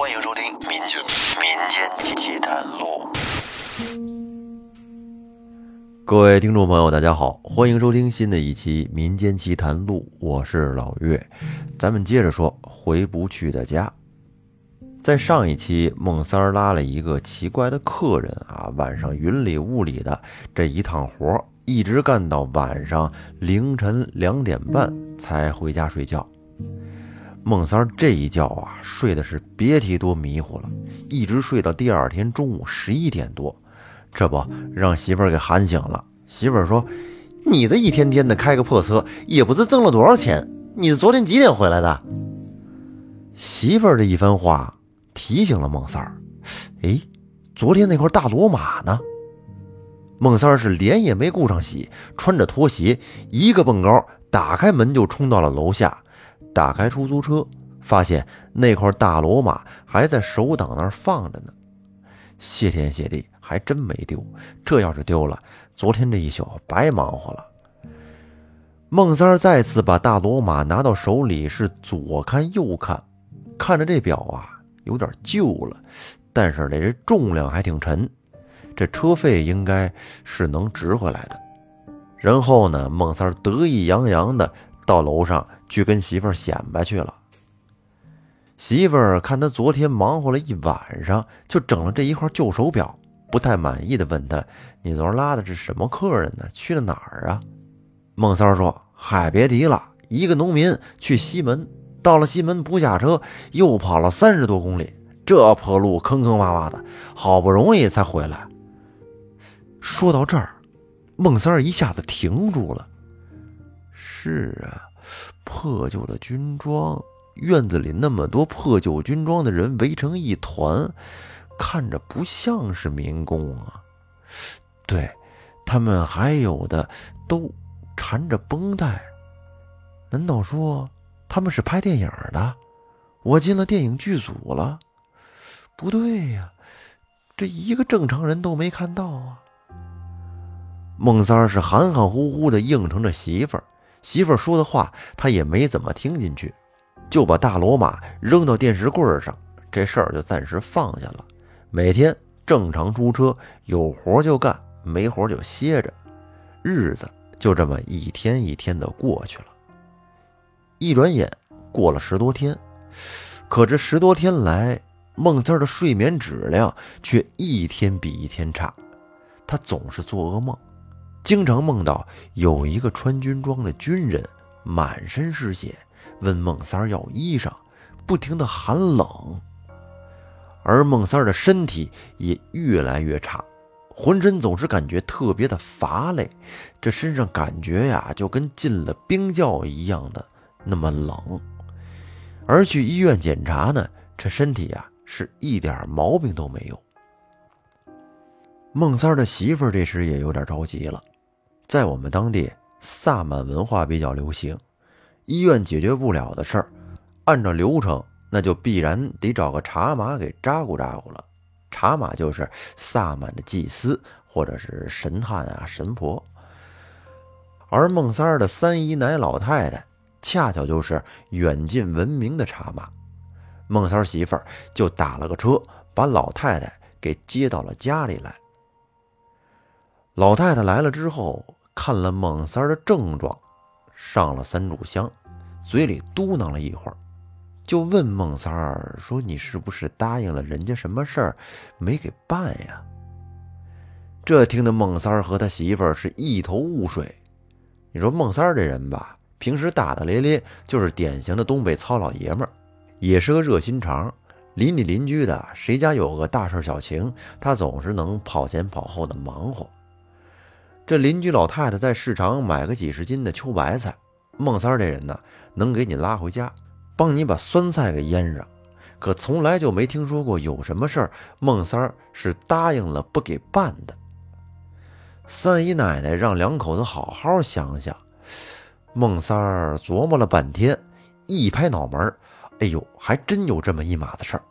欢迎收听《民间民间奇谈录》。各位听众朋友，大家好，欢迎收听新的一期《民间奇谈录》，我是老岳。咱们接着说回不去的家。在上一期，孟三儿拉了一个奇怪的客人啊，晚上云里雾里的这一趟活，一直干到晚上凌晨两点半才回家睡觉。孟三这一觉啊，睡的是别提多迷糊了，一直睡到第二天中午十一点多，这不让媳妇儿给喊醒了。媳妇儿说：“你这一天天的开个破车，也不知挣了多少钱。你昨天几点回来的？”媳妇儿这一番话提醒了孟三儿：“哎，昨天那块大罗马呢？”孟三儿是脸也没顾上洗，穿着拖鞋，一个蹦高，打开门就冲到了楼下。打开出租车，发现那块大罗马还在手挡那儿放着呢。谢天谢地，还真没丢。这要是丢了，昨天这一宿白忙活了。孟三再次把大罗马拿到手里，是左看右看，看着这表啊，有点旧了，但是这重量还挺沉，这车费应该是能值回来的。然后呢，孟三得意洋洋的到楼上。去跟媳妇儿显摆去了。媳妇儿看他昨天忙活了一晚上，就整了这一块旧手表，不太满意的问他：“你昨儿拉的是什么客人呢？去了哪儿啊？”孟三儿说：“嗨，别提了，一个农民去西门，到了西门不下车，又跑了三十多公里，这破路坑坑洼洼的，好不容易才回来。”说到这儿，孟三儿一下子停住了。是啊。破旧的军装，院子里那么多破旧军装的人围成一团，看着不像是民工啊。对，他们还有的都缠着绷带，难道说他们是拍电影的？我进了电影剧组了？不对呀，这一个正常人都没看到啊。孟三儿是含含糊糊的应承着媳妇儿。媳妇说的话，他也没怎么听进去，就把大罗马扔到电视柜上，这事儿就暂时放下了。每天正常出车，有活就干，没活就歇着，日子就这么一天一天的过去了。一转眼过了十多天，可这十多天来，孟三儿的睡眠质量却一天比一天差，他总是做噩梦。经常梦到有一个穿军装的军人，满身是血，问孟三儿要衣裳，不停的喊冷。而孟三儿的身体也越来越差，浑身总是感觉特别的乏累，这身上感觉呀，就跟进了冰窖一样的那么冷。而去医院检查呢，这身体呀是一点毛病都没有。孟三儿的媳妇儿这时也有点着急了。在我们当地，萨满文化比较流行。医院解决不了的事儿，按照流程，那就必然得找个茶马给扎咕扎咕了。茶马就是萨满的祭司或者是神探啊、神婆。而孟三儿的三姨奶老太太，恰巧就是远近闻名的茶马。孟三儿媳妇儿就打了个车，把老太太给接到了家里来。老太太来了之后。看了孟三的症状，上了三炷香，嘴里嘟囔了一会儿，就问孟三儿说：“你是不是答应了人家什么事儿没给办呀？”这听得孟三儿和他媳妇儿是一头雾水。你说孟三儿这人吧，平时大大咧咧，就是典型的东北糙老爷们儿，也是个热心肠。邻里邻居的谁家有个大事小情，他总是能跑前跑后的忙活。这邻居老太太在市场买个几十斤的秋白菜，孟三这人呢，能给你拉回家，帮你把酸菜给腌上，可从来就没听说过有什么事儿孟三是答应了不给办的。三姨奶奶让两口子好好想想，孟三琢磨了半天，一拍脑门哎呦，还真有这么一码子事儿。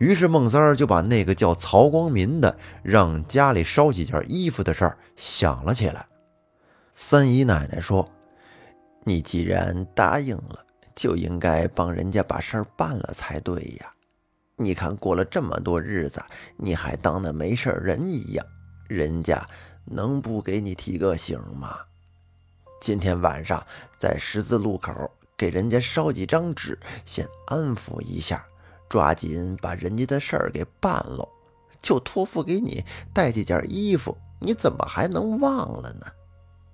于是孟三儿就把那个叫曹光民的让家里烧几件衣服的事儿想了起来。三姨奶奶说：“你既然答应了，就应该帮人家把事儿办了才对呀。”你看过了这么多日子，你还当那没事人一样，人家能不给你提个醒吗？今天晚上在十字路口给人家烧几张纸，先安抚一下，抓紧把人家的事儿给办了。就托付给你带几件衣服，你怎么还能忘了呢？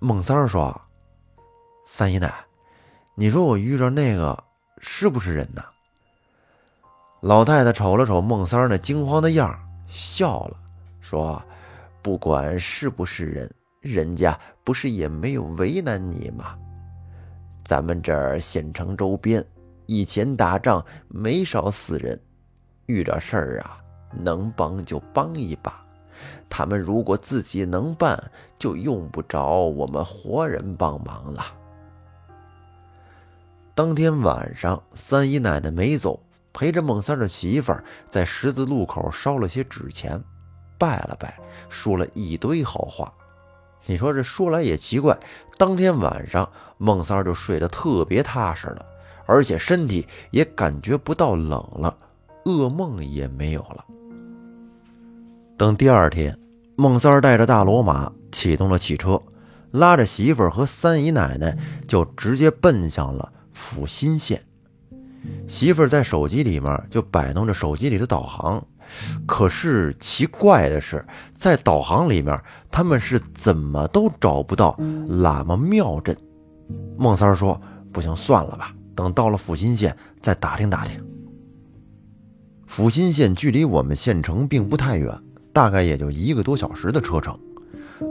孟三儿说：“三姨奶，你说我遇着那个是不是人呢？”老太太瞅了瞅孟三儿那惊慌的样，笑了，说：“不管是不是人。”人家不是也没有为难你吗？咱们这儿县城周边以前打仗没少死人，遇着事儿啊，能帮就帮一把。他们如果自己能办，就用不着我们活人帮忙了。当天晚上，三姨奶奶没走，陪着孟三的媳妇儿在十字路口烧了些纸钱，拜了拜，说了一堆好话。你说这说来也奇怪，当天晚上孟三儿就睡得特别踏实了，而且身体也感觉不到冷了，噩梦也没有了。等第二天，孟三带着大罗马启动了汽车，拉着媳妇儿和三姨奶奶就直接奔向了阜新县。媳妇儿在手机里面就摆弄着手机里的导航。可是奇怪的是，在导航里面，他们是怎么都找不到喇嘛庙镇。孟三说：“不行，算了吧，等到了阜新县再打听打听。”阜新县距离我们县城并不太远，大概也就一个多小时的车程。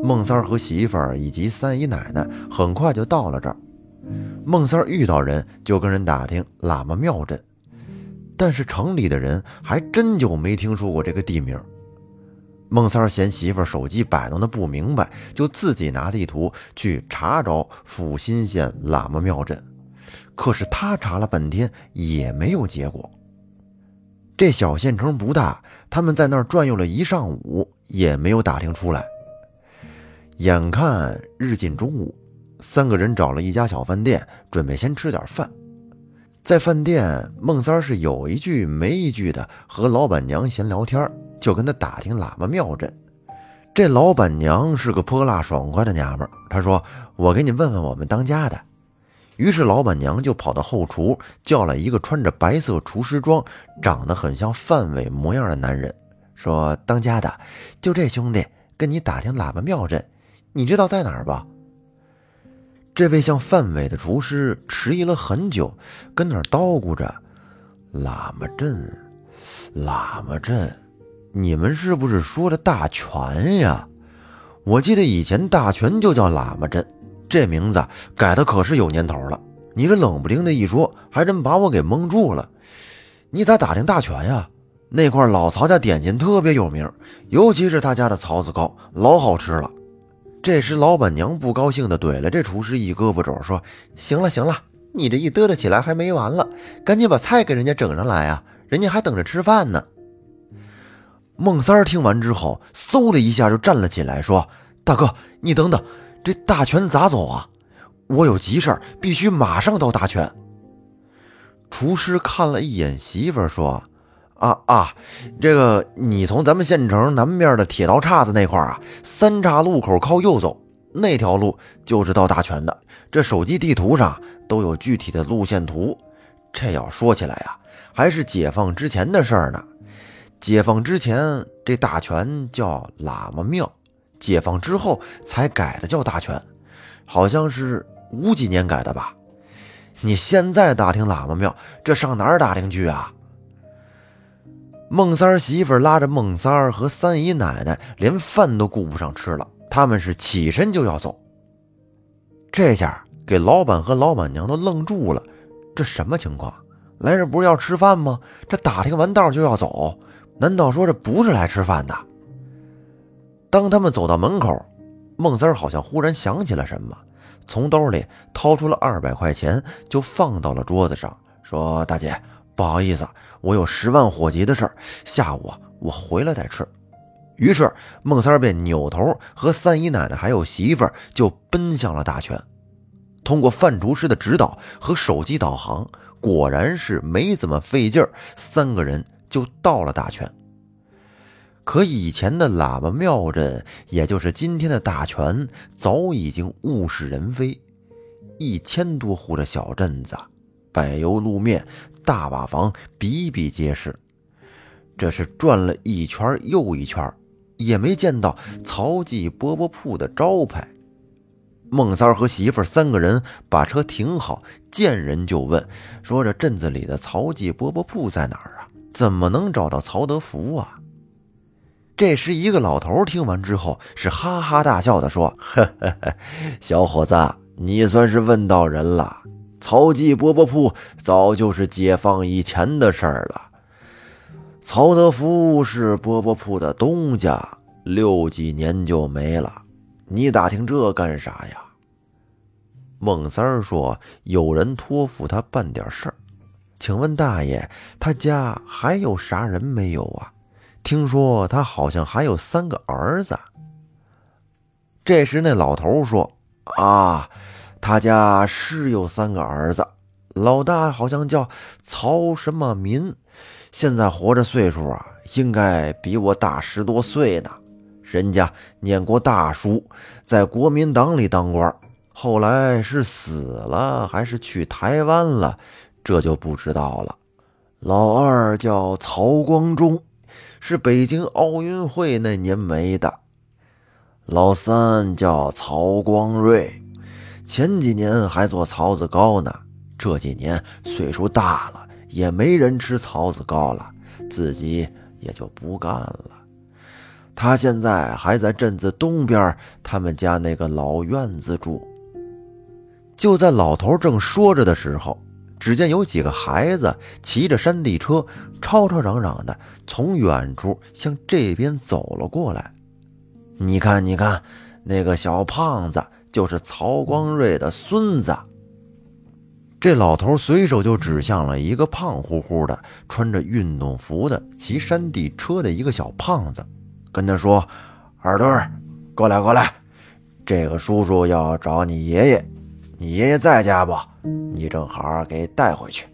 孟三儿和媳妇儿以及三姨奶奶很快就到了这儿。孟三儿遇到人就跟人打听喇嘛庙镇。但是城里的人还真就没听说过这个地名。孟三儿嫌媳妇儿手机摆弄的不明白，就自己拿地图去查找阜新县喇嘛庙镇。可是他查了半天也没有结果。这小县城不大，他们在那儿转悠了一上午也没有打听出来。眼看日近中午，三个人找了一家小饭店，准备先吃点饭。在饭店，孟三是有一句没一句的和老板娘闲聊天，就跟他打听喇嘛庙镇。这老板娘是个泼辣爽快的娘们儿，她说：“我给你问问我们当家的。”于是老板娘就跑到后厨，叫了一个穿着白色厨师装、长得很像范伟模样的男人，说：“当家的，就这兄弟跟你打听喇嘛庙镇，你知道在哪儿吧？”这位像范伟的厨师迟疑了很久，跟那儿叨咕着：“喇嘛镇，喇嘛镇，你们是不是说的大全呀？我记得以前大全就叫喇嘛镇，这名字改的可是有年头了。你这冷不丁的一说，还真把我给蒙住了。你咋打听大全呀？那块老曹家点心特别有名，尤其是他家的槽子糕，老好吃了。”这时，老板娘不高兴地怼了这厨师一胳膊肘，说：“行了行了，你这一嘚嘚起来还没完了，赶紧把菜给人家整上来啊，人家还等着吃饭呢。”孟三儿听完之后，嗖的一下就站了起来，说：“大哥，你等等，这大全咋走啊？我有急事必须马上到大全。”厨师看了一眼媳妇儿，说。啊啊，这个你从咱们县城南边的铁道岔子那块儿啊，三岔路口靠右走，那条路就是到大全的。这手机地图上都有具体的路线图。这要说起来呀，还是解放之前的事儿呢。解放之前这大全叫喇嘛庙，解放之后才改的叫大全，好像是五几年改的吧？你现在打听喇嘛庙，这上哪儿打听去啊？孟三儿媳妇拉着孟三儿和三姨奶奶，连饭都顾不上吃了。他们是起身就要走，这下给老板和老板娘都愣住了。这什么情况？来这不是要吃饭吗？这打听完道就要走？难道说这不是来吃饭的？当他们走到门口，孟三儿好像忽然想起了什么，从兜里掏出了二百块钱，就放到了桌子上，说：“大姐。”不好意思，我有十万火急的事儿，下午我回来再吃。于是孟三儿便扭头和三姨奶奶还有媳妇儿就奔向了大泉。通过范厨师的指导和手机导航，果然是没怎么费劲儿，三个人就到了大泉。可以前的喇叭庙镇，也就是今天的大泉，早已经物是人非。一千多户的小镇子，柏油路面，大瓦房比比皆是。这是转了一圈又一圈，也没见到曹记饽饽铺的招牌。孟三儿和媳妇儿三个人把车停好，见人就问，说：“这镇子里的曹记饽饽铺在哪儿啊？怎么能找到曹德福啊？”这时，一个老头听完之后是哈哈大笑的说：“呵呵呵，小伙子，你算是问到人了。曹记饽饽铺早就是解放以前的事儿了。曹德福是饽饽铺的东家，六几年就没了。”你打听这干啥呀？孟三儿说：“有人托付他办点事儿，请问大爷，他家还有啥人没有啊？听说他好像还有三个儿子。”这时那老头说：“啊，他家是有三个儿子，老大好像叫曹什么民，现在活着岁数啊，应该比我大十多岁呢。”人家念过大书，在国民党里当官，后来是死了还是去台湾了，这就不知道了。老二叫曹光忠，是北京奥运会那年没的。老三叫曹光瑞，前几年还做曹子糕呢，这几年岁数大了，也没人吃曹子糕了，自己也就不干了。他现在还在镇子东边，他们家那个老院子住。就在老头正说着的时候，只见有几个孩子骑着山地车，吵吵嚷嚷的从远处向这边走了过来。你看，你看，那个小胖子就是曹光瑞的孙子。这老头随手就指向了一个胖乎乎的、穿着运动服的骑山地车的一个小胖子。跟他说：“二墩，过来过来，这个叔叔要找你爷爷，你爷爷在家不？你正好给带回去。”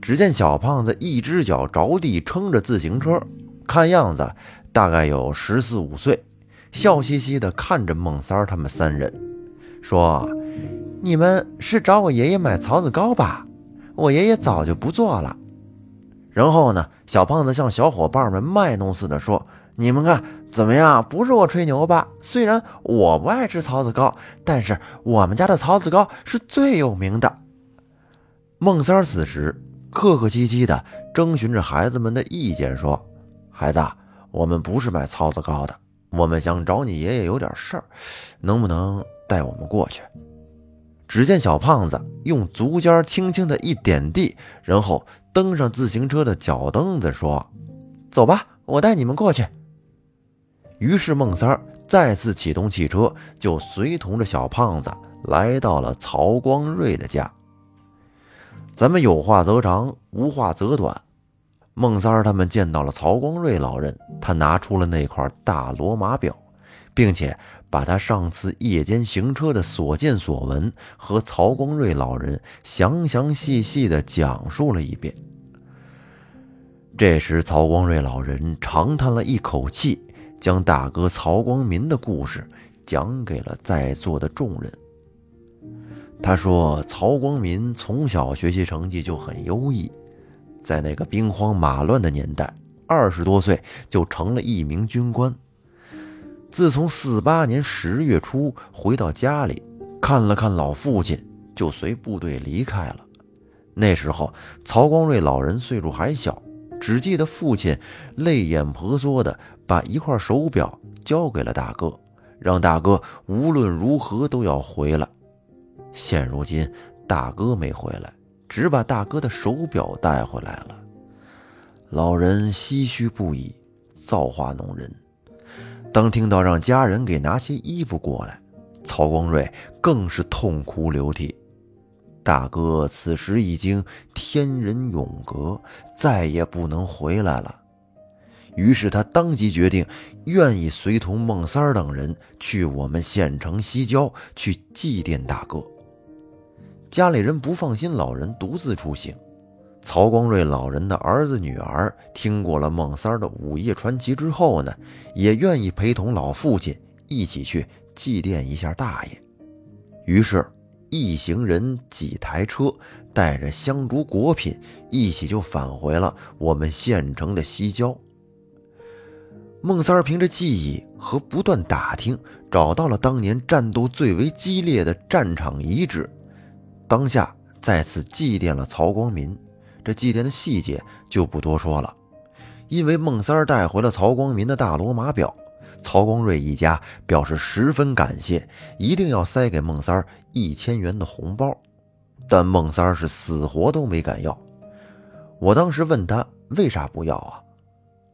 只见小胖子一只脚着地撑着自行车，看样子大概有十四五岁，笑嘻嘻地看着孟三儿他们三人，说：“你们是找我爷爷买槽子糕吧？我爷爷早就不做了。”然后呢，小胖子向小伙伴们卖弄似的说。你们看怎么样？不是我吹牛吧？虽然我不爱吃槽子糕，但是我们家的槽子糕是最有名的。孟三儿此时客客气气的征询着孩子们的意见，说：“孩子，我们不是卖槽子糕的，我们想找你爷爷有点事儿，能不能带我们过去？”只见小胖子用足尖轻轻的一点地，然后登上自行车的脚蹬子，说：“走吧，我带你们过去。”于是孟三儿再次启动汽车，就随同着小胖子来到了曹光瑞的家。咱们有话则长，无话则短。孟三儿他们见到了曹光瑞老人，他拿出了那块大罗马表，并且把他上次夜间行车的所见所闻和曹光瑞老人详详细细的讲述了一遍。这时，曹光瑞老人长叹了一口气。将大哥曹光民的故事讲给了在座的众人。他说：“曹光民从小学习成绩就很优异，在那个兵荒马乱的年代，二十多岁就成了一名军官。自从四八年十月初回到家里，看了看老父亲，就随部队离开了。那时候，曹光瑞老人岁数还小。”只记得父亲泪眼婆娑的把一块手表交给了大哥，让大哥无论如何都要回来。现如今大哥没回来，只把大哥的手表带回来了。老人唏嘘不已，造化弄人。当听到让家人给拿些衣服过来，曹光瑞更是痛哭流涕。大哥此时已经天人永隔，再也不能回来了。于是他当即决定，愿意随同孟三儿等人去我们县城西郊去祭奠大哥。家里人不放心老人独自出行，曹光瑞老人的儿子女儿听过了孟三儿的午夜传奇之后呢，也愿意陪同老父亲一起去祭奠一下大爷。于是，一行人几台车，带着香烛果品，一起就返回了我们县城的西郊。孟三儿凭着记忆和不断打听，找到了当年战斗最为激烈的战场遗址，当下再次祭奠了曹光民。这祭奠的细节就不多说了，因为孟三儿带回了曹光民的大罗马表，曹光瑞一家表示十分感谢，一定要塞给孟三儿一千元的红包，但孟三儿是死活都没敢要。我当时问他为啥不要啊？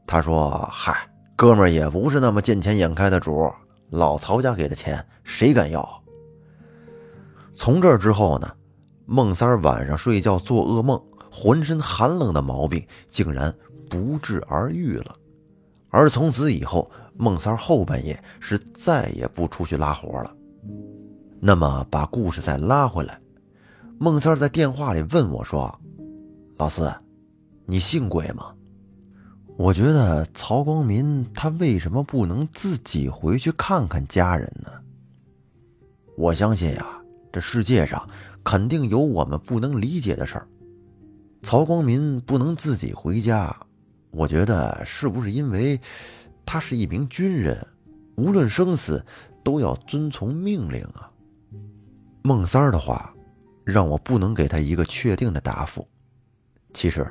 他说：“嗨。”哥们儿也不是那么见钱眼开的主，老曹家给的钱谁敢要？从这之后呢，孟三晚上睡觉做噩梦，浑身寒冷的毛病竟然不治而愈了。而从此以后，孟三后半夜是再也不出去拉活了。那么把故事再拉回来，孟三在电话里问我说：“老四，你信鬼吗？”我觉得曹光民他为什么不能自己回去看看家人呢？我相信呀，这世界上肯定有我们不能理解的事儿。曹光民不能自己回家，我觉得是不是因为他是一名军人，无论生死都要遵从命令啊？孟三儿的话让我不能给他一个确定的答复。其实。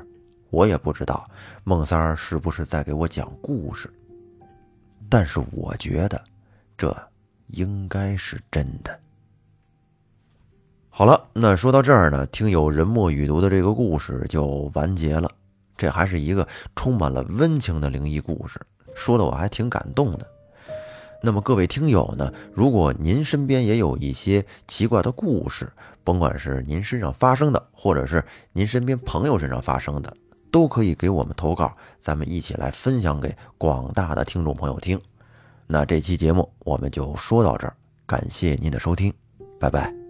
我也不知道孟三儿是不是在给我讲故事，但是我觉得这应该是真的。好了，那说到这儿呢，听友人墨雨读的这个故事就完结了。这还是一个充满了温情的灵异故事，说的我还挺感动的。那么各位听友呢，如果您身边也有一些奇怪的故事，甭管是您身上发生的，或者是您身边朋友身上发生的。都可以给我们投稿，咱们一起来分享给广大的听众朋友听。那这期节目我们就说到这儿，感谢您的收听，拜拜。